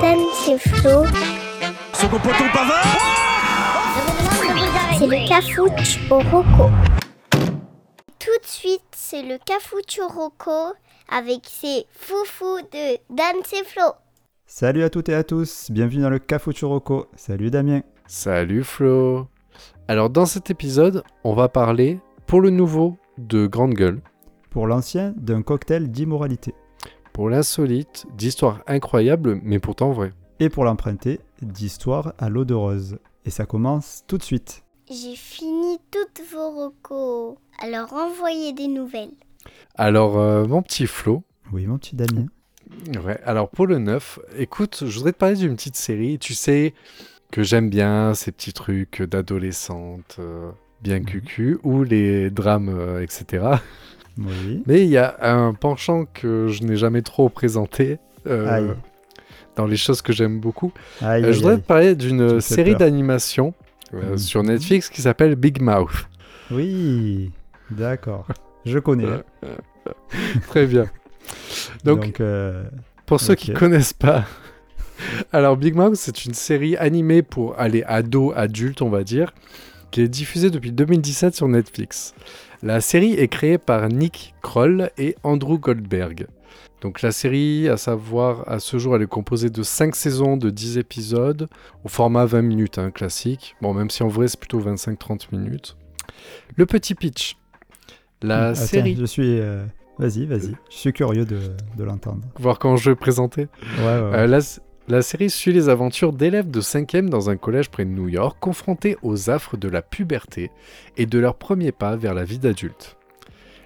Dan, c'est Flo. Second poteau Pavard C'est le Cafouche au Rocco. Tout de suite, c'est le Cafouche au Rocco avec ses foufous de Dan, c'est Flo. Salut à toutes et à tous, bienvenue dans le Cafuchuroco. Salut Damien. Salut Flo. Alors dans cet épisode, on va parler pour le nouveau de Grande Gueule, Pour l'ancien, d'un cocktail d'immoralité. Pour l'insolite d'histoires incroyables mais pourtant vraies. Et pour l'emprunter, d'histoire à l'eau de rose. Et ça commence tout de suite. J'ai fini toutes vos Roccos. Alors envoyez des nouvelles. Alors euh, mon petit Flo, Oui, mon petit Damien. ouais, alors pour le neuf, écoute, je voudrais te parler d'une petite série, tu sais que j'aime bien ces petits trucs d'adolescente, euh, bien cucu, ou les drames, euh, etc. Oui. Mais il y a un penchant que je n'ai jamais trop présenté euh, dans les choses que j'aime beaucoup. Aïe, Euh, je voudrais aïe. te parler d'une série d'animation euh, Mhm. sur Netflix qui s'appelle Big Mouth. Oui, d'accord. Je connais. Très bien. Donc, Donc, pour ceux qui ok. connaissent pas, alors Big Mouth, c'est une série animée pour aller ado, adulte, on va dire, qui est diffusée depuis 2017 sur Netflix. La série est créée par Nick Kroll et Andrew Goldberg. Donc la série, à savoir, à ce jour, elle est composée de 5 saisons de 10 épisodes, au format 20 minutes, hein, classique. Bon, même si en vrai, c'est plutôt 25-30 minutes. Le petit pitch. La attends, série... Je suis. euh, Vas-y, vas-y. Je suis curieux de, de l'entendre. Voir quand je vais présenter. Ouais, ouais. ouais. Euh, la, la série suit les aventures d'élèves de 5e dans un collège près de New York, confrontés aux affres de la puberté et de leurs premiers pas vers la vie d'adulte.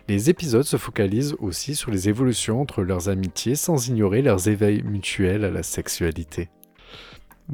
Les épisodes se focalisent aussi sur les évolutions entre leurs amitiés sans ignorer leurs éveils mutuels à la sexualité.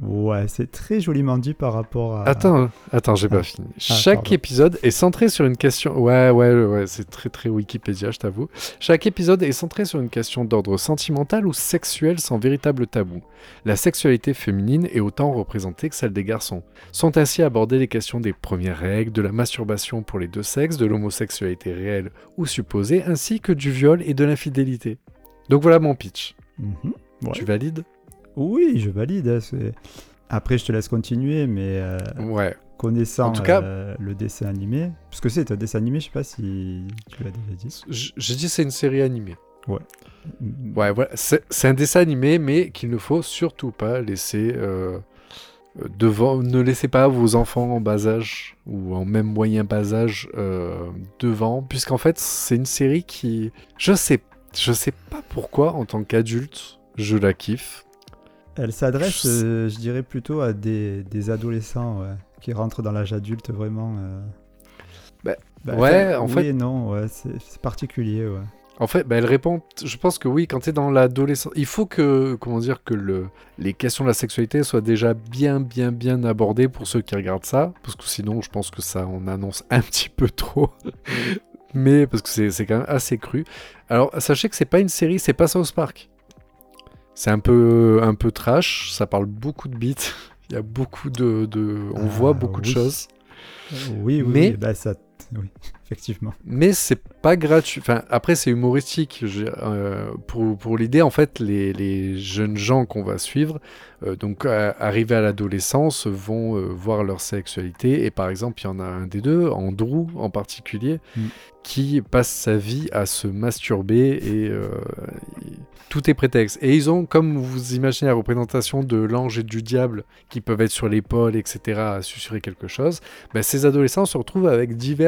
Ouais, c'est très joliment dit par rapport à. Attends, attends, j'ai Ah. pas fini. Chaque pardon. épisode est centré sur une question. Ouais, ouais, ouais, c'est très très Wikipédia, je t'avoue. Chaque épisode est centré sur une question d'ordre sentimental ou sexuel sans véritable tabou. La sexualité féminine est autant représentée que celle des garçons. Sont ainsi abordées les questions des premières règles, de la masturbation pour les deux sexes, de l'homosexualité réelle ou supposée, ainsi que du viol et de l'infidélité. Donc voilà mon pitch. Mhm. Ouais. Tu valides? Oui, je valide. hein, Après, je te laisse continuer, mais euh, Ouais. connaissant En tout cas- euh, le dessin animé, parce que c'est un dessin animé, je sais pas si tu l'as déjà dit. J'ai dit c'est une série animée. Mm, Ouais, voilà. C'est un dessin animé, mais qu'il ne faut surtout pas laisser euh, devant. Ne laissez pas vos enfants en bas âge ou en même moyen bas âge devant, puisqu'en fait, c'est une série qui. Je sais, je sais pas pourquoi, en tant qu'adulte, je la kiffe. Elle s'adresse, Je euh, je dirais, plutôt à des, des adolescents ouais, qui rentrent dans l'âge adulte vraiment. euh. Bah, Bah, ouais, en oui fait- et non, ouais, c'est particulier. Ouais. En fait, bah, elle répond. Je pense que oui, quand tu es dans l'adolescence, il faut que, comment dire, que le, les questions de la sexualité soient déjà bien, bien, bien abordées pour ceux qui regardent ça, parce que sinon, je pense que ça en annonce un petit peu trop. Mais parce que c'est c'est quand même assez cru. Alors, sachez que c'est pas une série, c'est pas South Park. C'est un peu, un peu trash. Ça parle beaucoup de beats. Il y a beaucoup de, de on Ah, voit beaucoup de oui. choses. Oui, oui, Mais- oui, bah, ça, oui, effectivement. mais c'est pas gratuit. Enfin, après, c'est humoristique. Euh, pour pour l'idée, en fait, les, les jeunes gens qu'on va suivre, euh, donc à- arrivés à l'adolescence, vont euh, voir leur sexualité. Et par exemple, il y en a un des deux, Andrew en particulier, Mm. qui passe sa vie à se masturber et euh, tout est prétexte. Et ils ont, comme vous imaginez la représentation de l'ange et du diable qui peuvent être sur l'épaule, etc., à susurrer quelque chose, ben, ces adolescents se retrouvent avec divers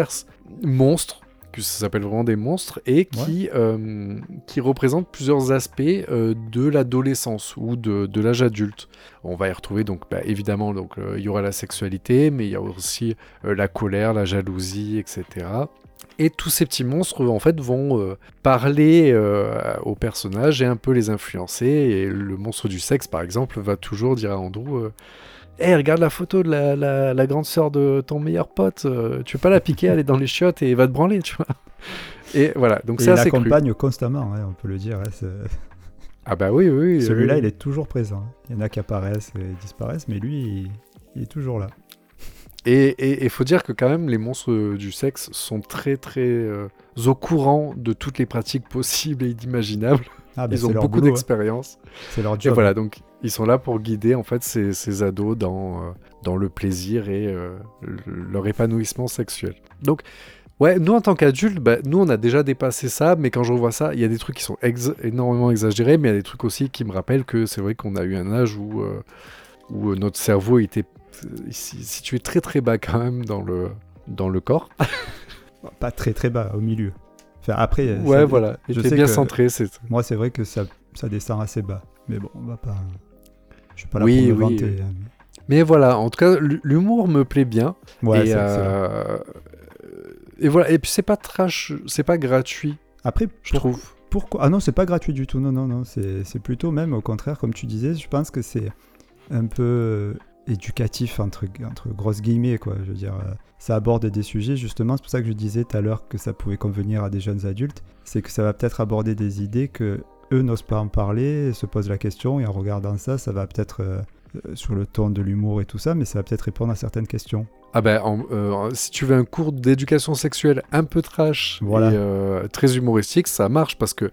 monstres, que ça s'appelle vraiment des monstres, et qui, euh, qui représentent plusieurs aspects euh, de l'adolescence ou de, de l'âge adulte. On va y retrouver donc bah, évidemment donc euh, il y aura la sexualité, mais il y a aussi la colère, la jalousie, etc. Et tous ces petits monstres en fait vont parler aux personnages et un peu les influencer. Et le monstre du sexe par exemple va toujours dire à Andrew Hey, regarde la photo de la, la- la grande sœur de ton meilleur pote. euh, tu veux pas la piquer, elle est dans les chiottes et va te branler, tu vois. Et voilà, donc Et c'est l'accompagne constamment, on peut le dire. Ah bah oui, oui. oui, Celui-là, oui. il est toujours présent. Il y en a qui apparaissent et disparaissent, mais lui, il, il est toujours là. Et il faut dire que quand même, les monstres du sexe sont très très euh, au courant de toutes les pratiques possibles et inimaginables. Ah, bah, ils ont beaucoup hein. d'expérience. C'est leur Et job. voilà, donc ils sont là pour guider en fait ces, ces ados dans, euh, dans le plaisir et euh, le- leur épanouissement sexuel. Donc, ouais, nous en tant qu'adultes, bah, nous on a déjà dépassé ça, mais quand je revois ça, il y a des trucs qui sont ex- énormément exagérés, mais il y a des trucs aussi qui me rappellent que c'est vrai qu'on a eu un âge où, euh, où notre cerveau était si- situé très très bas quand même dans le, dans le corps. Pas très très bas, au milieu. Après, Ouais, ça- voilà, il je sais bien que- centré. c'est- moi c'est vrai que ça, ça descend assez bas. Mais bon, on va pas. Je suis pas là Oui, pour me oui, vanter. hein. Mais voilà, en tout cas, l'hu- l'humour me plaît bien. Ouais, et, euh, et voilà, et puis c'est pas trash, c'est pas gratuit, Après, je pour- trouve. pourquoi? Ah non, c'est pas gratuit du tout. Non, non, non. C'est c'est plutôt même au contraire, comme tu disais, je pense que c'est un peu éducatif entre, entre grosses guillemets, quoi. Je veux dire, euh, ça aborde des sujets, justement. C'est pour ça que je disais tout à l'heure que ça pouvait convenir à des jeunes adultes. C'est que ça va peut-être aborder des idées que eux n'osent pas en parler, se posent la question, et en regardant ça, ça va peut-être. euh, euh, sur le ton de l'humour et tout ça, mais ça va peut-être répondre à certaines questions. Ah ben, en- euh, si tu veux un cours d'éducation sexuelle un peu trash Voilà. et très humoristique, ça marche parce que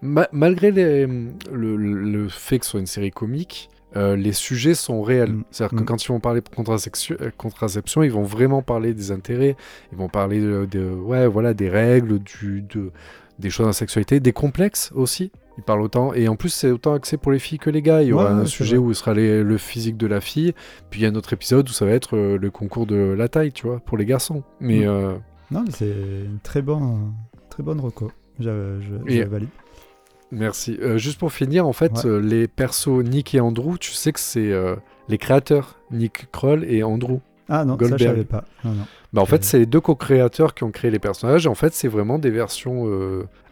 ma- malgré les- le, le fait que ce soit une série comique, euh, les sujets sont réels. Mm. C'est-à-dire que Mm. quand ils vont parler contraception, euh, contraception, ils vont vraiment parler des intérêts, ils vont parler de, de- ouais, voilà, des règles, du, de, des choses la sexualité, des complexes aussi. Ils parlent autant, et en plus c'est autant axé pour les filles que les gars. Il y aura Ouais, un sujet vrai. où ce sera les- le physique de la fille, puis il y a un autre épisode où ça va être euh, le concours de la taille, tu vois, pour les garçons. Mais Mm. euh, Non, mais c'est une très, bon, très bonne reco. Je, je, Et- je valide. Merci. Euh, juste pour finir, en fait, Ouais. euh, les persos Nick et Andrew, tu sais que c'est euh, les créateurs, Nick Kroll et Andrew. Ah non, ça Goldberg. je savais pas. Non, non. Bah, en fait, c'est les deux co-créateurs qui ont créé les personnages. En fait, c'est vraiment des versions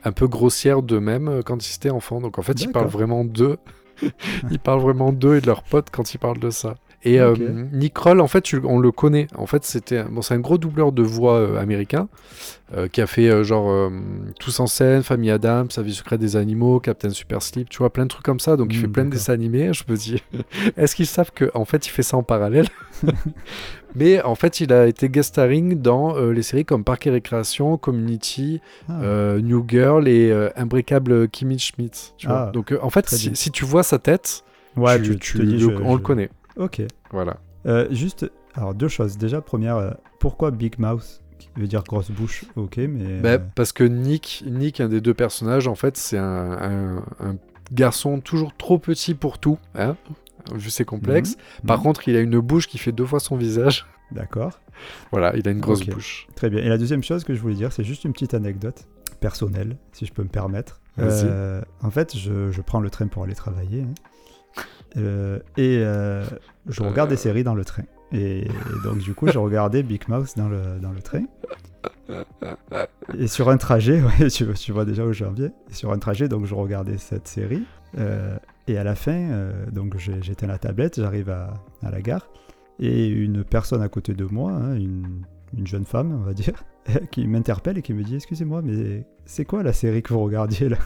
un peu grossières d'eux-mêmes quand ils étaient enfants. Donc en fait, ils parlent vraiment d'eux. ils parlent vraiment d'eux et de leurs potes quand ils parlent de ça. Et Ok. euh, Nick Kroll, en fait, on le connaît. En fait, c'était bon, c'est un gros doubleur de voix euh, américain euh, qui a fait euh, genre euh, Tous en scène, Famille Adams, Sa vie secrète des animaux, Captain Super Sleep, tu vois, plein de trucs comme ça. Donc il fait plein de dessins animés. Je me dis, est-ce qu'ils savent que en fait il fait ça en parallèle? Mais en fait, il a été guest starring dans euh, les séries comme Parc et Récréation, Community, Ah, euh, New Girl et euh, Imbricable Kimmy Schmidt. Tu vois. Ah, Donc euh, en fait, si, tu vois sa tête, ouais, tu, tu, tu te dis, le- je- on je- le connaît. Ok. Voilà. Euh, juste, alors deux choses. Déjà, première, euh, pourquoi Big Mouth Qui veut dire grosse bouche, ok, mais. Bah, euh, parce que Nick, Nick, un des deux personnages, en fait, c'est un, un- un garçon toujours trop petit pour tout, hein, vu ses complexes. Par mhm, contre, il a une bouche qui fait deux fois son visage. D'accord, Voilà, il a une grosse bouche. très bien. Et la deuxième chose que je voulais dire, c'est juste une petite anecdote personnelle, si je peux me permettre. Euh, en fait, je, je prends le train pour aller travailler. hein. Euh, et euh, je regarde des séries dans le train. Et, et donc, du coup, je regardais Big Mouth dans le, dans le train. Et sur un trajet, ouais, tu, tu vois déjà où j'en viens. Sur un trajet, donc je regardais cette série. euh, et à la fin, euh, donc j'ai- j'éteins la tablette, j'arrive à, à la gare. Et une personne à côté de moi, hein, une, une jeune femme, on va dire, qui m'interpelle et qui me dit Excusez-moi, mais c'est quoi la série que vous regardiez là?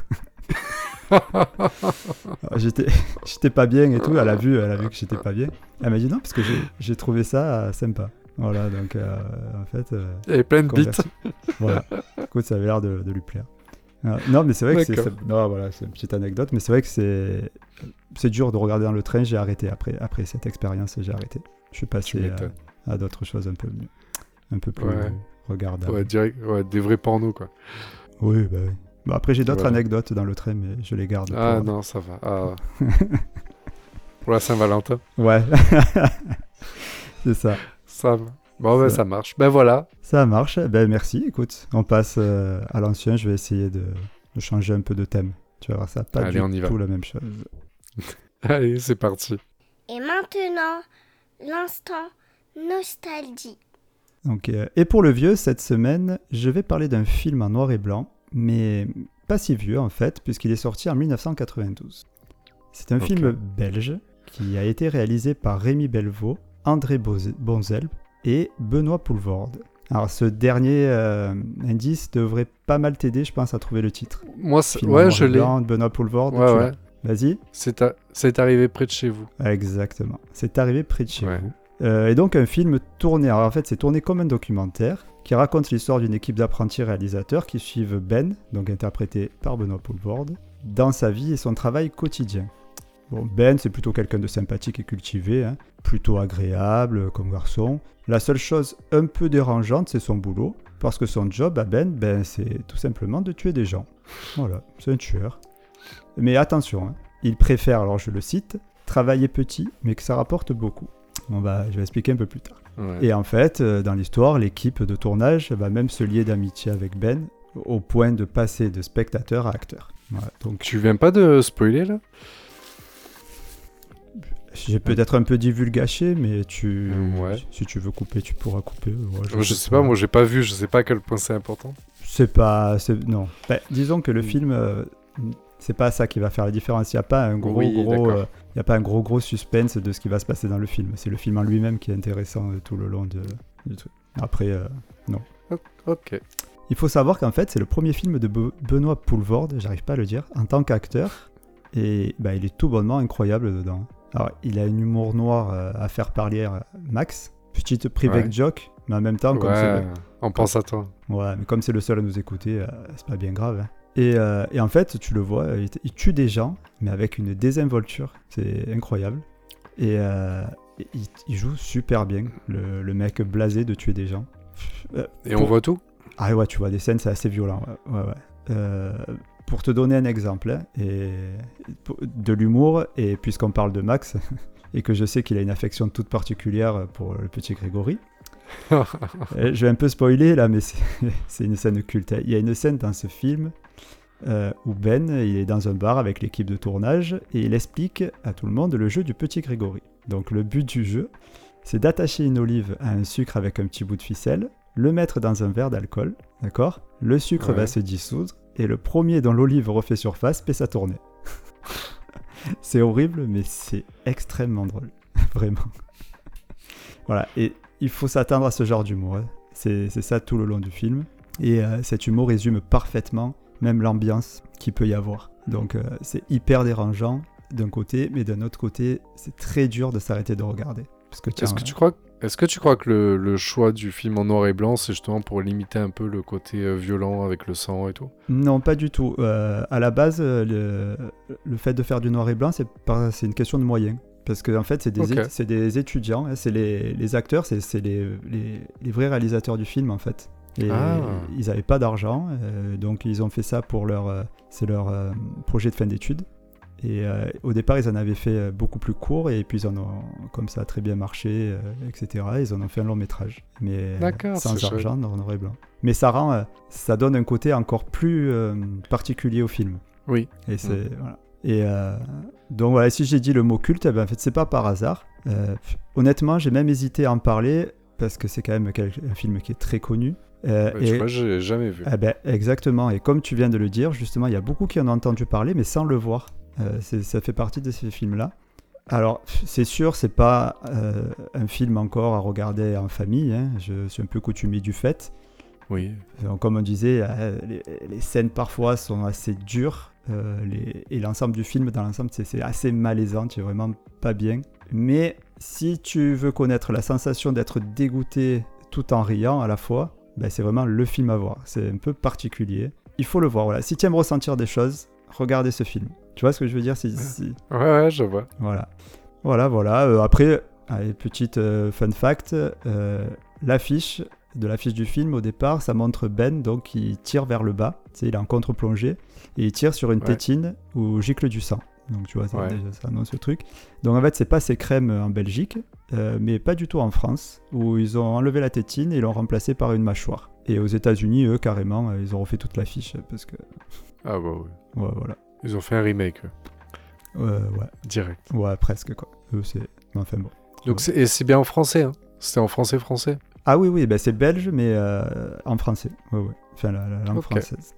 J'étais j'étais pas bien et tout. Elle a vu, elle a vu que j'étais pas bien. Elle m'a dit Non, parce que j'ai- trouvé ça euh, sympa. Voilà, donc euh, en fait. euh, Il y avait plein de bites. Voilà. Écoute, ça avait l'air de, de lui plaire. Euh, non, mais c'est vrai que c'est. Non, voilà, c'est une petite anecdote, mais c'est vrai que c'est. C'est dur de regarder dans le train. J'ai arrêté après, après cette expérience. J'ai arrêté. Je suis passé m'étonnes. à, à d'autres choses un peu, un peu plus Ouais. regardables. Ouais, direct, ouais, des vrais pornos, quoi. Oui, bah oui. Bon, après, j'ai d'autres Voilà. anecdotes dans le train, mais je les garde. Ah pour- non, ça va. Ah. Pour la Saint-Valentin, Ouais. c'est ça. ça va. Bon, ben, Ça- ça marche. Ben voilà. Ça marche. Ben merci. Écoute, on passe euh, à l'ancien. Je vais essayer de, de changer un peu de thème. Tu vas voir, ça pas Allez, du on y va. tout la même chose. Allez, c'est parti. Et maintenant, l'instant nostalgie. Donc, euh, et pour le vieux, cette semaine, je vais parler d'un film en noir et blanc, mais pas si vieux en fait, puisqu'il est sorti en 1992. C'est un film belge qui a été réalisé par Rémi Belvaux, André Bonzel et Benoît Poulvorde. Alors ce dernier euh, indice devrait pas mal t'aider, je pense, à trouver le titre. Moi, Film ouais, je l'ai. Benoît Poulvorde. Ouais. Vas-y. C'est arrivé près de chez vous. Exactement. C'est arrivé près de chez Ouais. vous. Euh, et donc un film tourné, alors en fait c'est tourné comme un documentaire qui raconte l'histoire d'une équipe d'apprentis réalisateurs qui suivent Ben, donc interprété par Benoît Poulvorde, dans sa vie et son travail quotidien. Bon, Ben, c'est plutôt quelqu'un de sympathique et cultivé, hein, plutôt agréable comme garçon. La seule chose un peu dérangeante, c'est son boulot, parce que son job à Ben, ben c'est tout simplement de tuer des gens. Voilà, c'est un tueur. Mais attention, hein, il préfère, alors je le cite, travailler petit, mais que ça rapporte beaucoup. On va, je vais expliquer un peu plus tard. Ouais. Et en fait, euh, dans l'histoire, l'équipe de tournage va même se lier d'amitié avec Ben, au point de passer de spectateur à acteur. Voilà, donc Tu viens pas de spoiler là? J'ai peut-être un peu divulgaché, mais tu, ouais. si tu veux couper, tu pourras couper. Ouais, Je sais pas, moi j'ai pas vu, je sais pas à quel point c'est important. C'est pas, c'est- non. Ben, disons que le Mm. film, euh, c'est pas ça qui va faire la différence. Il n'y a pas un gros, Oui, gros, euh, y a pas un gros, gros suspense de ce qui va se passer dans le film. C'est le film en lui-même qui est intéressant euh, tout le long de, du truc. Après, euh, Ok. il faut savoir qu'en fait, c'est le premier film de Be- Benoît Poulvorde, j'arrive pas à le dire, en tant qu'acteur. Et bah, il est tout bonnement incroyable dedans. Alors, il a un humour noir euh, à faire parler à Max. Petite private Ouais. joke, mais en même temps, comme Ouais, le- on pense à toi. Ouais, mais comme c'est le seul à nous écouter, c'est pas bien grave. hein. Et, euh, et en fait, tu le vois, il, il tue des gens, mais avec une désinvolture. C'est incroyable. Et euh, il, il joue super bien, le, le mec blasé de tuer des gens. Euh, Et pour- on voit tout? Ah ouais, tu vois des scènes, c'est assez violent. Ouais, ouais, ouais. Pour te donner un exemple, hein, et, de l'humour, et puisqu'on parle de Max, et que je sais qu'il a une affection toute particulière pour le petit Grégory, je vais un peu spoiler là, mais c'est une scène culte. hein. Il y a une scène dans ce film euh, où Ben il est dans un bar avec l'équipe de tournage et il explique à tout le monde le jeu du petit Grégory. Donc le but du jeu, c'est d'attacher une olive à un sucre avec un petit bout de ficelle, le mettre dans un verre d'alcool, d'accord? Le sucre Ouais. va se dissoudre et le premier dont l'olive refait surface peut sa tourner. c'est horrible, mais c'est extrêmement drôle, vraiment. voilà, et il faut s'attendre à ce genre d'humour. hein. C'est ça tout le long du film. Et euh, cet humour résume parfaitement même l'ambiance qu'il peut y avoir. Donc euh, c'est hyper dérangeant d'un côté, mais d'un autre côté, c'est très dur de s'arrêter de regarder. Parce que, tiens, Est-ce que tu crois est-ce que tu crois que le, le choix du film en noir et blanc, c'est justement pour limiter un peu le côté euh, violent avec le sang et tout? Non, pas du tout. Euh, à la base, le, le fait de faire du noir et blanc, c'est une question de moyens. Parce qu'en en fait, c'est des, étudiants, hein, c'est les, les acteurs, c'est les, les- les vrais réalisateurs du film en fait. Et Ah. ils n'avaient pas d'argent, euh, donc ils ont fait ça pour leur, euh, c'est leur euh, projet de fin d'études. Et euh, au départ, ils en avaient fait beaucoup plus court, et puis ils en ont, comme ça a très bien marché, etc. Ils en ont fait un long métrage, mais sans argent, en noir et blanc. Mais ça rend, ça donne un côté encore plus particulier au film. Oui. Et c'est voilà. Et euh, donc voilà, si j'ai dit le mot culte, eh ben, en fait c'est pas par hasard. Euh, honnêtement, j'ai même hésité à en parler parce que c'est quand même un film qui est très connu. Euh, Bah, et Tu vois, j'ai jamais vu. eh ben, exactement. Et comme tu viens de le dire, justement, il y a beaucoup qui en ont entendu parler, mais sans le voir. Euh, ça fait partie de ces films-là. Alors, c'est sûr, c'est pas un film encore à regarder en famille. hein. Je suis un peu coutumier du fait. Oui. Donc, comme on disait, euh, les, les scènes parfois sont assez dures. euh, les- et l'ensemble du film, dans l'ensemble, c'est c'est assez malaisant. Tu es vraiment pas bien. Mais si tu veux connaître la sensation d'être dégoûté tout en riant à la fois, ben, c'est vraiment le film à voir. C'est un peu particulier. Il faut le voir. Voilà. Si tu aimes ressentir des choses, regardez ce film. Tu vois ce que je veux dire si, si- Ouais, ouais, je vois. Voilà. Voilà, voilà. Euh, après, allez, petite euh, fun fact euh, l'affiche de l'affiche du film au départ, ça montre Ben donc qui tire vers le bas. Tu sais, il est en contre-plongée et il tire sur une Ouais. tétine où gicle du sang. Donc tu vois, ça, Ouais. déjà, ça annonce le truc. Donc en fait, c'est pas ces crèmes en Belgique, euh, mais pas du tout en France, où ils ont enlevé la tétine et l'ont remplacée par une mâchoire. Et aux États-Unis, eux, carrément, euh, ils ont refait toute l'affiche parce que. Ah bah oui. Ouais, voilà. Ils ont fait un remake, Euh, ouais, direct. ouais, presque quoi. Eux, c'est. Enfin bon. Donc et c'est bien en français, hein C'était en français français. Ah oui, oui, ben c'est belge, mais euh, en français. Oui, oui. Enfin, la, la langue française.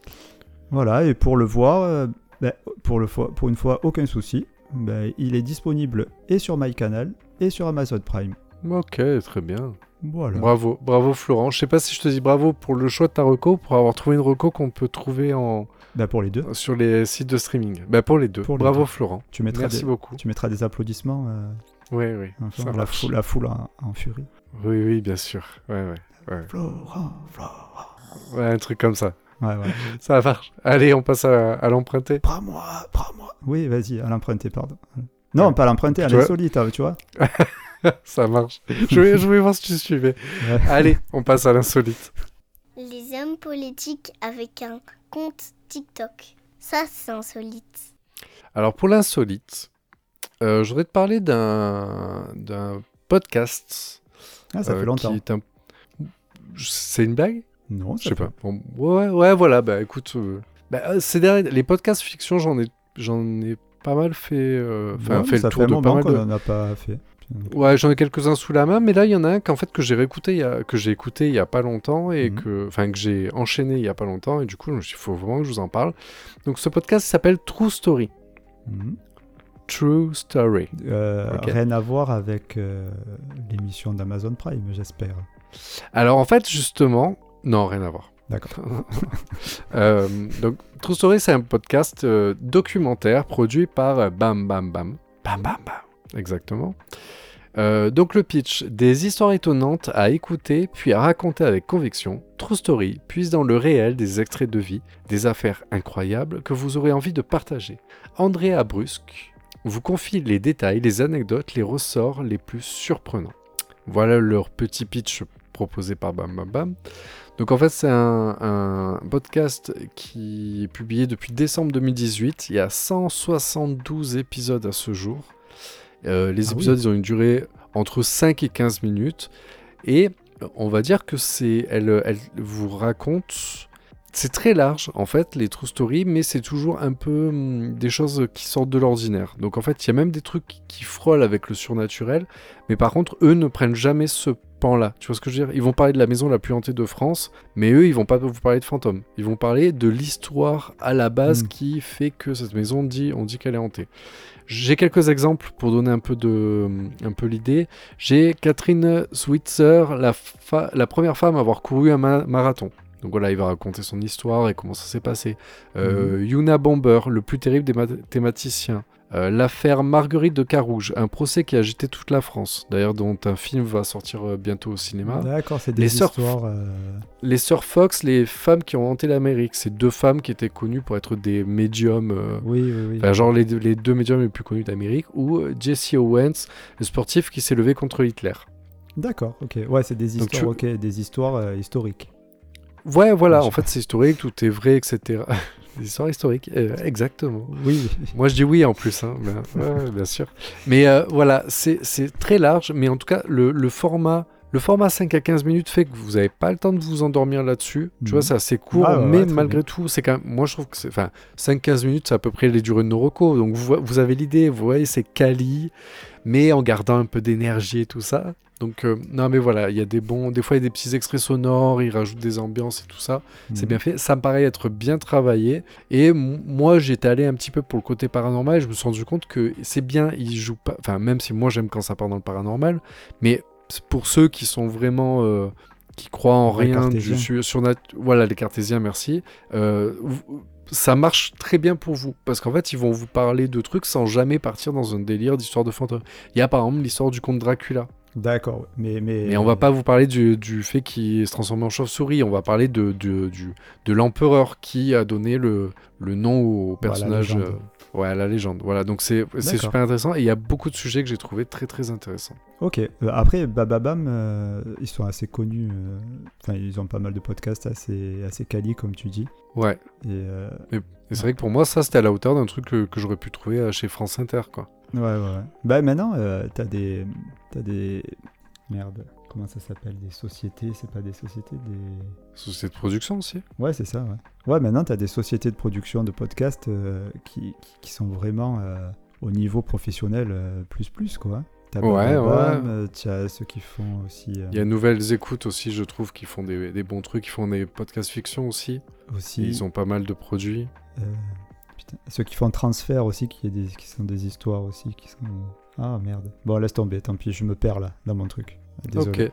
Voilà, et pour le voir, ben, pour, le fois, pour une fois, aucun souci. Ben, il est disponible et sur MyCanal et sur Amazon Prime. Ok, très bien. Voilà. Bravo, bravo Florent. Je sais pas si je te dis bravo pour le choix de ta reco, pour avoir trouvé une reco qu'on peut trouver en Ben, pour les deux, sur les sites de streaming. Bah pour les deux. Pour les bravo deux. Florent. tu mettras, Merci des, beaucoup. tu mettras des applaudissements. euh, Oui, oui. enfin, la, foule, la foule en, en furie. Oui, oui, bien sûr. Ouais, ouais. Florent, Florent. Ouais, un truc comme ça. Ouais, ouais. Ça marche. Allez, on passe à, à l'emprunter. Prends-moi, prends-moi. Oui, vas-y, à l'emprunter, pardon. Non, pas à l'emprunter, à l'insolite, hein, tu vois. Ça marche. Je vais voir si tu suivais. Ouais. Allez, on passe à l'insolite. Les hommes politiques avec un compte TikTok. Ça, c'est insolite. Alors pour l'insolite, euh, je voudrais te parler d'un d'un podcast. Ah, ça euh, fait longtemps. un- C'est une blague? Non, Je sais fait- pas. Bon, ouais, ouais, voilà. Bah écoute, euh, bah, euh, ces derniers- les podcasts fiction, j'en ai, j'en ai pas mal fait. Enfin, Ouais, fait le tour fait de pas mal de. en a pas fait. Ouais, j'en ai quelques-uns sous la main, mais là, il y en a un qu'en fait que j'ai réécouté, il y a... que j'ai écouté il y a pas longtemps et Mhm. que, enfin, que j'ai enchaîné il y a pas longtemps et du coup, dit, faut vraiment que je vous en parle. Donc, ce podcast s'appelle True Story. Mhm. True Story. Euh. Rien à voir avec euh, l'émission d'Amazon Prime, j'espère. Alors, en fait, justement, non, rien à voir. D'accord. Euh, donc, True Story, c'est un podcast documentaire produit par Bam Bam Bam. Bam Bam Bam. Exactement. Donc, le pitch des histoires étonnantes à écouter puis à raconter avec conviction. True Story puise dans le réel des extraits de vie, des affaires incroyables que vous aurez envie de partager. Andrea Brusque vous confie les détails, les anecdotes, les ressorts les plus surprenants. Voilà leur petit pitch proposé par Bam Bam Bam. Donc en fait c'est un, un podcast qui est publié depuis décembre 2018. Il y a 172 épisodes à ce jour. Euh, les Ah oui. épisodes ils ont une durée entre 5 et 15 minutes. Et on va dire que c'est... Elle, elle vous raconte... C'est très large en fait les true stories, mais c'est toujours un peu hum, des choses qui sortent de l'ordinaire. Donc en fait il y a même des trucs qui frôlent avec le surnaturel, mais par contre eux ne prennent jamais ce pan-là. Tu vois ce que je veux dire? Ils vont parler de la maison la plus hantée de France, mais eux, ils vont pas vous parler de fantômes. Ils vont parler de l'histoire à la base Mm. qui fait que cette maison dit, on dit qu'elle est hantée. J'ai quelques exemples pour donner un peu de, un peu l'idée. J'ai Catherine Switzer, la, fa- la première femme à avoir couru un ma- marathon. Donc voilà, il va raconter son histoire et comment ça s'est passé. Euh, Yuna Bomber, le plus terrible des mathématiciens. Euh, L'affaire Marguerite de Carouge, un procès qui a agité toute la France. D'ailleurs, dont un film va sortir euh, bientôt au cinéma. D'accord, c'est des Les sœurs- histoires. euh, Les sœurs Fox, les femmes qui ont hanté l'Amérique. C'est deux femmes qui étaient connues pour être des médiums. euh, Oui, oui, oui. genre les, deux- les deux médiums les plus connus d'Amérique. Ou Jesse Owens, le sportif qui s'est levé contre Hitler. D'accord, ok. Ouais, c'est des histoires, tu- des histoires historiques. Ouais, voilà, Je en fait c'est historique, tout est vrai, etc. Des histoires historiques, euh, exactement. Oui, Moi, je dis oui en plus, hein. bien, ouais, bien sûr. Mais euh, voilà, c'est très large, mais en tout cas, le, le format. Le format 5 à 15 minutes fait que vous n'avez pas le temps de vous endormir là-dessus. Tu Mhm. vois, c'est assez court, Ah mais ouais, malgré bien. tout, c'est quand même. Moi, je trouve que c'est. Enfin, 5-15 minutes, c'est à peu près les durées de nos recos. Donc, vous, vo- vous avez l'idée, vous voyez, c'est quali, mais en gardant un peu d'énergie et tout ça. Donc, euh, non, mais voilà, il y a des bons. Des fois, il y a des petits extraits sonores, ils rajoutent des ambiances et tout ça. C'est Mhm. bien fait. Ça me paraît être bien travaillé. Et moi, j'étais allé un petit peu pour le côté paranormal et je me suis rendu compte que c'est bien, ils jouent pas. Enfin, même si moi j'aime quand ça part dans le paranormal, mais pour ceux qui sont vraiment. euh, qui croient en Les rien du sur, surnat- Voilà, les cartésiens, merci. Euh, ça marche très bien pour vous parce qu'en fait, ils vont vous parler de trucs sans jamais partir dans un délire d'histoire de fantômes. Il y a par exemple l'histoire du comte Dracula. D'accord, mais, mais, Mais on va pas vous parler du, du fait qu'il se transforme en chauve-souris, on va parler de, de, de l'empereur qui a donné le, le nom au Voilà, personnage. légende. euh, ouais, la légende. Voilà, donc c'est super intéressant et il y a beaucoup de sujets que j'ai trouvé très très intéressants. Ok, euh, après, Bababam, euh, ils sont assez connus. euh, Enfin, ils ont pas mal de podcasts assez, assez quali, comme tu dis. Ouais, Et euh, et c'est vrai que pour moi, ça c'était à la hauteur d'un truc que, que j'aurais pu trouver euh, chez France Inter, quoi. Ouais, ouais, ouais. Bah maintenant, euh, t'as des, t'as des, merde, comment ça s'appelle, des sociétés, c'est pas des sociétés, des, Société de production aussi. ouais, c'est ça, ouais. Ouais, maintenant t'as des sociétés de production de podcasts euh, qui, qui, qui sont vraiment euh, au niveau professionnel plus plus quoi. T'as Ouais, ouais. t'as ceux qui font aussi, Il y a Nouvelles Écoutes aussi, je trouve, qui font des, des bons trucs, qui font des podcasts fiction aussi. aussi. Ils ont pas mal de produits. Ceux qui font transfert aussi, qui, est des, qui sont des histoires aussi, qui sont... Ah merde. Bon, laisse tomber, tant pis, je me perds là, dans mon truc. Désolé. Ok.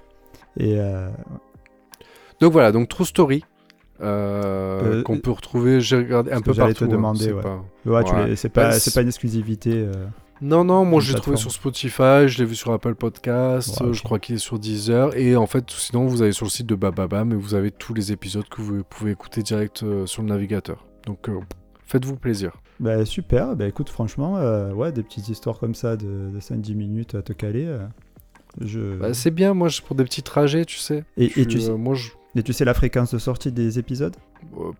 Et euh, Donc voilà, donc True Story. euh, Euh, qu'on peut retrouver, j'ai regardé un peu partout. te hein, demander, c'est ouais. pas- ouais, Ouais. c'est pas, Bah, pas une exclusivité. euh. Non, non, moi je l'ai trouvé sur Spotify, je l'ai vu sur Apple Podcast, Ouais, je crois qu'il est sur Deezer. Et en fait, sinon, vous allez sur le site de Bababam et vous avez tous les épisodes que vous pouvez écouter direct sur le navigateur. Donc, faites-vous plaisir. Bah, super, bah écoute, franchement, euh, ouais, des petites histoires comme ça de, de 5-10 minutes à te caler. euh, je... Bah, c'est bien, moi, pour des petits trajets, tu sais. Et- Je- et tu sais- euh, moi, je. Et tu sais la fréquence de sortie des épisodes?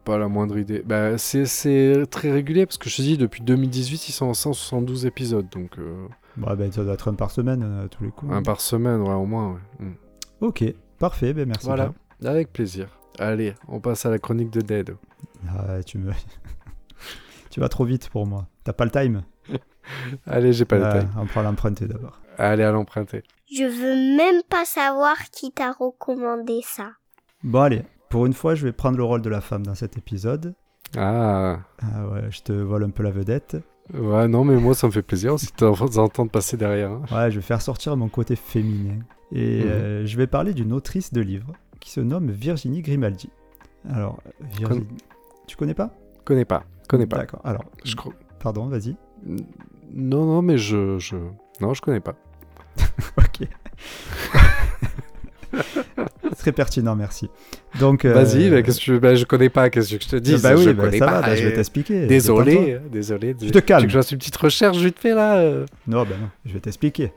Pas la moindre idée. Bah, c'est- très régulier parce que je te dis, depuis 2018, ils sont en 172 épisodes. Donc, euh, Bah, bah, ça doit être un par semaine à tous les coups. un par semaine, ouais, au moins. ouais. Mm. Ok, parfait, ben merci. Voilà, bien. avec plaisir. Allez, on passe à la chronique de Dead. Ah, tu me. tu vas trop vite pour moi. T'as pas le time Allez, j'ai pas le time. On prend l'emprunter d'abord. Allez, à l'emprunter. Je veux même pas savoir qui t'a recommandé ça. Bon, allez, pour une fois, je vais prendre le rôle de la femme dans cet épisode. Ah, Ah ouais, je te vole un peu la vedette. ouais, non, mais moi, ça me fait plaisir aussi de t'entendre passer derrière. hein. Ouais, je vais faire sortir mon côté féminin. Et Mhm. euh, je vais parler d'une autrice de livres qui se nomme Virginie Grimaldi. Alors, Virginie... Tu connais pas? Connais pas, connais pas. D'accord, alors, Je pardon, vas-y. Non, non, mais je, je... Non, je connais pas. Ok. Très pertinent, merci. Donc, euh, Vas-y, bah, qu'est-ce que tu... bah, je connais pas, qu'est-ce que je te dis bah oui, je bah, connais ça pas. va, bah, je vais euh, t'expliquer. Désolé, euh, désolé. Tu te calmes. Tu veux que je fasse une petite recherche vite fait là euh Non, ben non, je vais t'expliquer.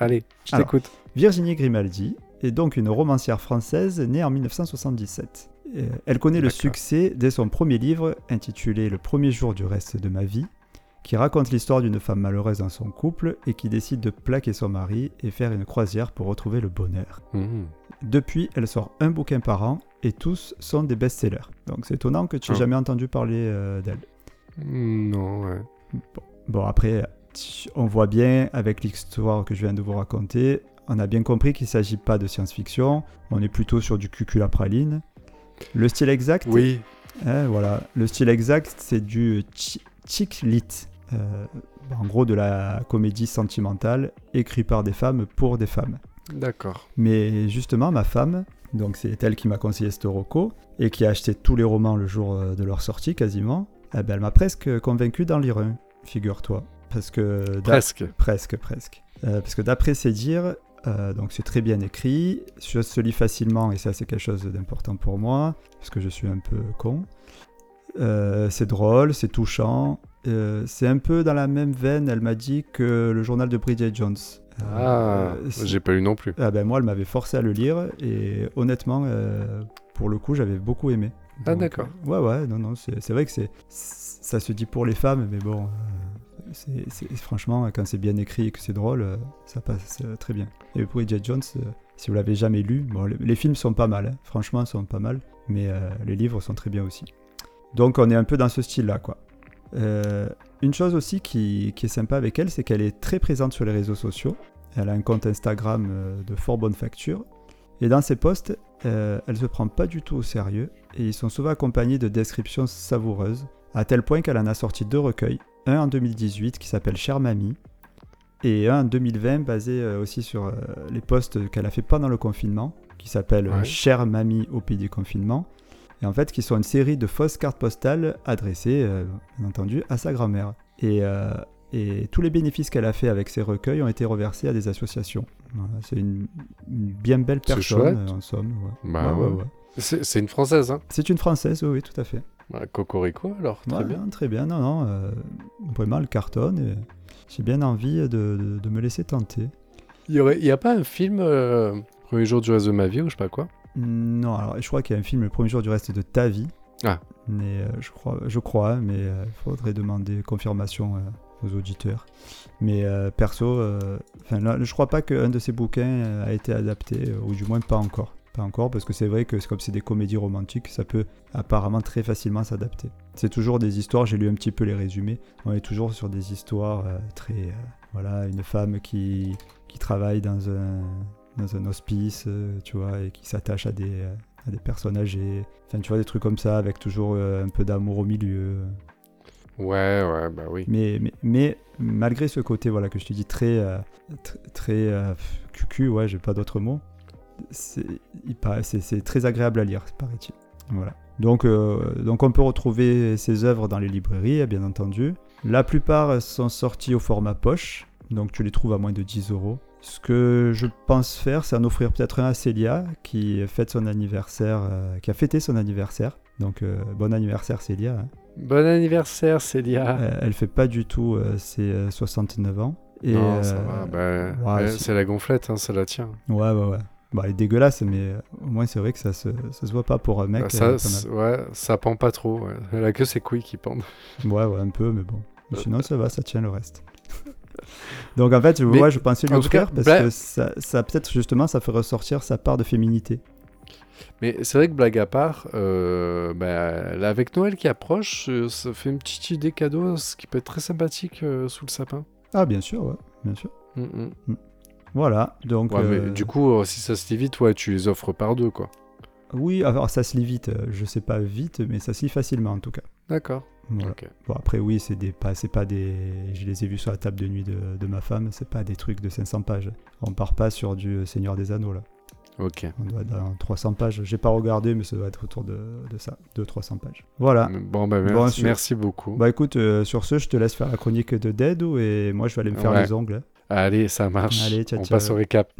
Allez, je t'écoute. Virginie Grimaldi est donc une romancière française née en 1977. Euh, Elle connaît le succès dès son premier livre intitulé Le premier jour du reste de ma vie, qui raconte l'histoire d'une femme malheureuse dans son couple et qui décide de plaquer son mari et faire une croisière pour retrouver le bonheur. Mhm. Depuis, elle sort un bouquin par an et tous sont des best-sellers. Donc c'est étonnant que tu n'aies Ah. jamais entendu parler euh, d'elle. Non, ouais. Bon, après, on voit bien avec l'histoire que je viens de vous raconter, on a bien compris qu'il ne s'agit pas de science-fiction, on est plutôt sur du cucul à praline. Le style exact, Oui, hein, voilà, le style exact, c'est du chi- chick lit, euh, en gros de la comédie sentimentale écrite par des femmes pour des femmes. d'accord. Mais justement, ma femme, donc c'est elle qui m'a conseillé ce Rocco et qui a acheté tous les romans le jour euh, de leur sortie quasiment, eh ben, elle m'a presque convaincu d'en lire un, figure-toi. Parce que Presque. Presque, presque. Euh, parce que d'après ses dires, euh, donc c'est très bien écrit, ça se lit facilement et ça c'est quelque chose d'important pour moi, parce que je suis un peu con. Euh, c'est drôle, c'est touchant, euh, c'est un peu dans la même veine, elle m'a dit, que le journal de Bridget Jones. Ah, j'ai pas eu non plus. ah ben moi, elle m'avait forcé à le lire et honnêtement, pour le coup, j'avais beaucoup aimé. Ah, d'accord. ouais, ouais, non, non, c'est vrai que c'est ça se dit pour les femmes, mais bon, c'est franchement, quand c'est bien écrit et que c'est drôle, euh, ça passe euh, très bien. Et pour Bridget Jones, euh, si vous l'avez jamais lu, bon, les, films sont pas mal, hein, franchement, sont pas mal, mais les livres sont très bien aussi. Donc on est un peu dans ce style-là, quoi. Une chose aussi qui, est sympa avec elle, c'est qu'elle est très présente sur les réseaux sociaux. Elle a un compte Instagram de fort bonne facture. Et dans ses posts, euh, elle se prend pas du tout au sérieux et ils sont souvent accompagnés de descriptions savoureuses, à tel point qu'elle en a sorti deux recueils, un en 2018 qui s'appelle Chère Mamie et un en 2020 basé euh, aussi sur euh, les posts qu'elle a fait pendant le confinement, qui s'appelle euh, Ouais. Chère Mamie au pays du confinement, et en fait qui sont une série de fausses cartes postales adressées, euh, bien entendu, à sa grand-mère. Et, euh, et tous les bénéfices qu'elle a fait avec ces recueils ont été reversés à des associations. Voilà, c'est une, une bien belle personne, en somme. ouais. Bah, Ouais. C'est c'est une française, hein C'est une française, oui, oui, tout à fait. Bah, Cocorico, alors, très Ouais, bien. Très bien, non, non. euh, vraiment, le cartonne. et J'ai bien envie de, de- de me laisser tenter. Il y, aurait... il y a pas un film, euh, Premier jour du reste de ma vie, ou je sais pas quoi? Non, alors je crois qu'il y a un film, Le premier jour du reste de ta vie. Ah. Mais euh, je crois, je crois, mais il faudrait demander confirmation euh, aux auditeurs. Mais euh, perso, euh, enfin, là, je crois pas qu'un de ces bouquins euh, a été adapté, euh, ou du moins pas encore. Pas encore, parce que c'est vrai que comme c'est des comédies romantiques, ça peut apparemment très facilement s'adapter. C'est toujours des histoires, j'ai lu un petit peu les résumés, on est toujours sur des histoires euh, très... euh, voilà, une femme qui, qui travaille dans un, dans un hospice, euh, tu vois, et qui s'attache à des, à des personnes âgées. Enfin, tu vois, des trucs comme ça, avec toujours un peu d'amour au milieu. Ouais, ouais, bah oui. Mais, mais, mais malgré ce côté, voilà, que je te dis très, euh, tr- très euh, cucu, ouais, j'ai pas d'autres mots, c'est très agréable à lire, paraît-il. Voilà. Donc, euh, donc on peut retrouver ses œuvres dans les librairies, bien entendu. La plupart sont sortis au format poche, donc tu les trouves à moins de 10 euros. Ce que je pense faire, c'est en offrir peut-être un à Célia qui fête son anniversaire, euh, qui a fêté son anniversaire. Donc euh, bon anniversaire Célia. hein. Bon anniversaire, Célia. Euh, elle fait pas du tout ses euh, 69 ans. Et, non, ça va. bah, ouais, c'est- c'est la gonflette, hein, ça la tient. Ouais, ouais, ouais. Bah, elle est dégueulasse, mais euh, au moins c'est vrai que ça se, ça se voit pas pour un mec. Bah, euh, ça, c'est- ouais, ça pend pas trop. ouais. Elle a que ses couilles qui pendent. Ouais, ouais, un peu, mais bon. Mais sinon, ça va, ça tient le reste. Donc en fait, Mais, ouais, je pensais lui offrir parce Bla- que ça, ça peut-être justement, ça fait ressortir sa part de féminité. Mais c'est vrai que blague à part, euh, bah, là, avec Noël qui approche, euh, ça fait une petite idée cadeau, ce qui peut être très sympathique euh, sous le sapin. Ah, bien sûr, ouais, bien sûr. Mm, mm. Voilà, donc. Ouais, mais euh, du coup, euh, si ça se lit vite, ouais, tu les offres par deux, quoi. Oui, alors ça se lit vite. euh, Je sais pas vite, mais ça se lit facilement en tout cas. D'accord. Voilà. Bon, après, oui, c'est des, pas, c'est pas des. Je les ai vus sur la table de nuit de, de ma femme, c'est pas des trucs de 500 pages. On part pas sur du Seigneur des Anneaux là. Ok. On doit être dans 300 pages. J'ai pas regardé, mais ça doit être autour de, de ça, 200-300 pages. Voilà. Bon, bah, Bon, merci, sur- merci beaucoup. Bah écoute, euh, sur ce, je te laisse faire la chronique de Deadou et moi je vais aller me faire Ouais. les ongles. Allez, ça marche. Allez, ciao, On ciao. passe au récap.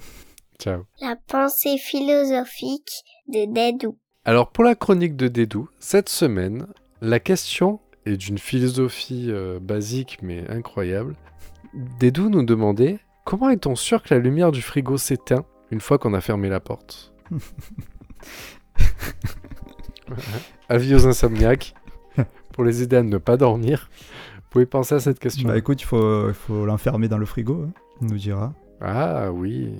Ciao. La pensée philosophique de Dédou. Alors, pour la chronique de Dédou, cette semaine, la question est d'une philosophie euh, basique mais incroyable. Dédou nous demandait comment est-on sûr que la lumière du frigo s'éteint une fois qu'on a fermé la porte? Avis aux insomniaques, pour les aider à ne pas dormir, vous pouvez penser à cette question. Bah écoute, il faut, l'enfermer dans le frigo, hein, nous dira. Ah oui.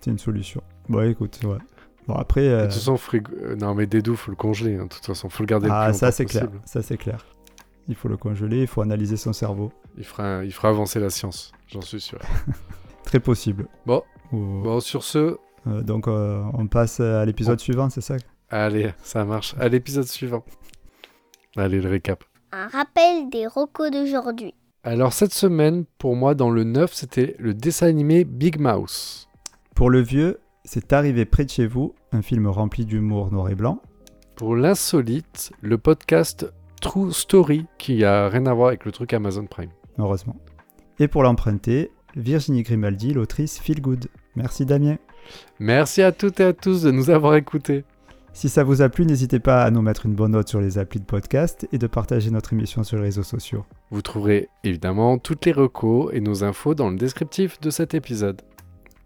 C'est une solution. Bon écoute, ouais. Bon après... euh, De toute façon, frigo... euh, non mais Dédou, faut le congeler. hein. De toute façon, faut le garder le Ah plus ça c'est clair, ça c'est clair. Il faut le congeler, il faut analyser son cerveau. Il fera, il fera avancer la science, j'en suis sûr. Très possible. Bon, Ou- bon sur ce, euh, donc euh, on passe à l'épisode suivant, c'est ça? Allez, ça marche. À l'épisode suivant. Allez, le récap. Un rappel des rocos d'aujourd'hui. Alors, cette semaine, pour moi, dans le 9, c'était le dessin animé Big Mouse. Pour le vieux, c'est arrivé près de chez vous, un film rempli d'humour noir et blanc. Pour l'insolite, le podcast True Story, qui a rien à voir avec le truc Amazon Prime. heureusement. Et pour l'emprunter, Virginie Grimaldi, l'autrice Feel Good. Merci Damien. Merci à toutes et à tous de nous avoir écoutés. Si ça vous a plu, n'hésitez pas à nous mettre une bonne note sur les applis de podcast et de partager notre émission sur les réseaux sociaux. Vous trouverez évidemment toutes les recos et nos infos dans le descriptif de cet épisode.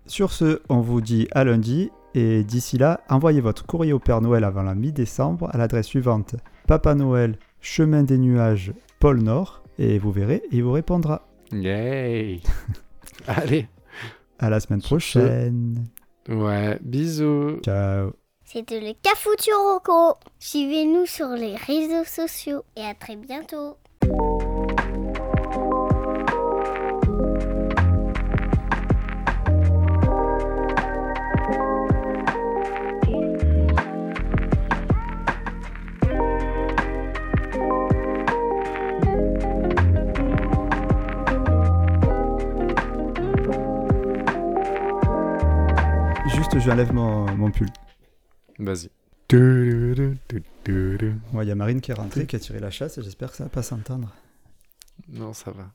Sur ce, on vous dit à lundi et d'ici là, envoyez votre courrier au Père Noël avant la mi-décembre à l'adresse suivante Papa Noël, chemin des nuages, pôle Nord et vous verrez, il vous répondra. Yay Allez, À la semaine prochaine. ouais, bisous Ciao. C'était le Cafoutu Roco. Suivez-nous sur les réseaux sociaux et à très bientôt. Juste, j'enlève mon, mon pull. Vas-y. Il y a Marine qui est rentrée, qui a tiré la chasse et j'espère que ça va pas s'entendre. Non, ça va.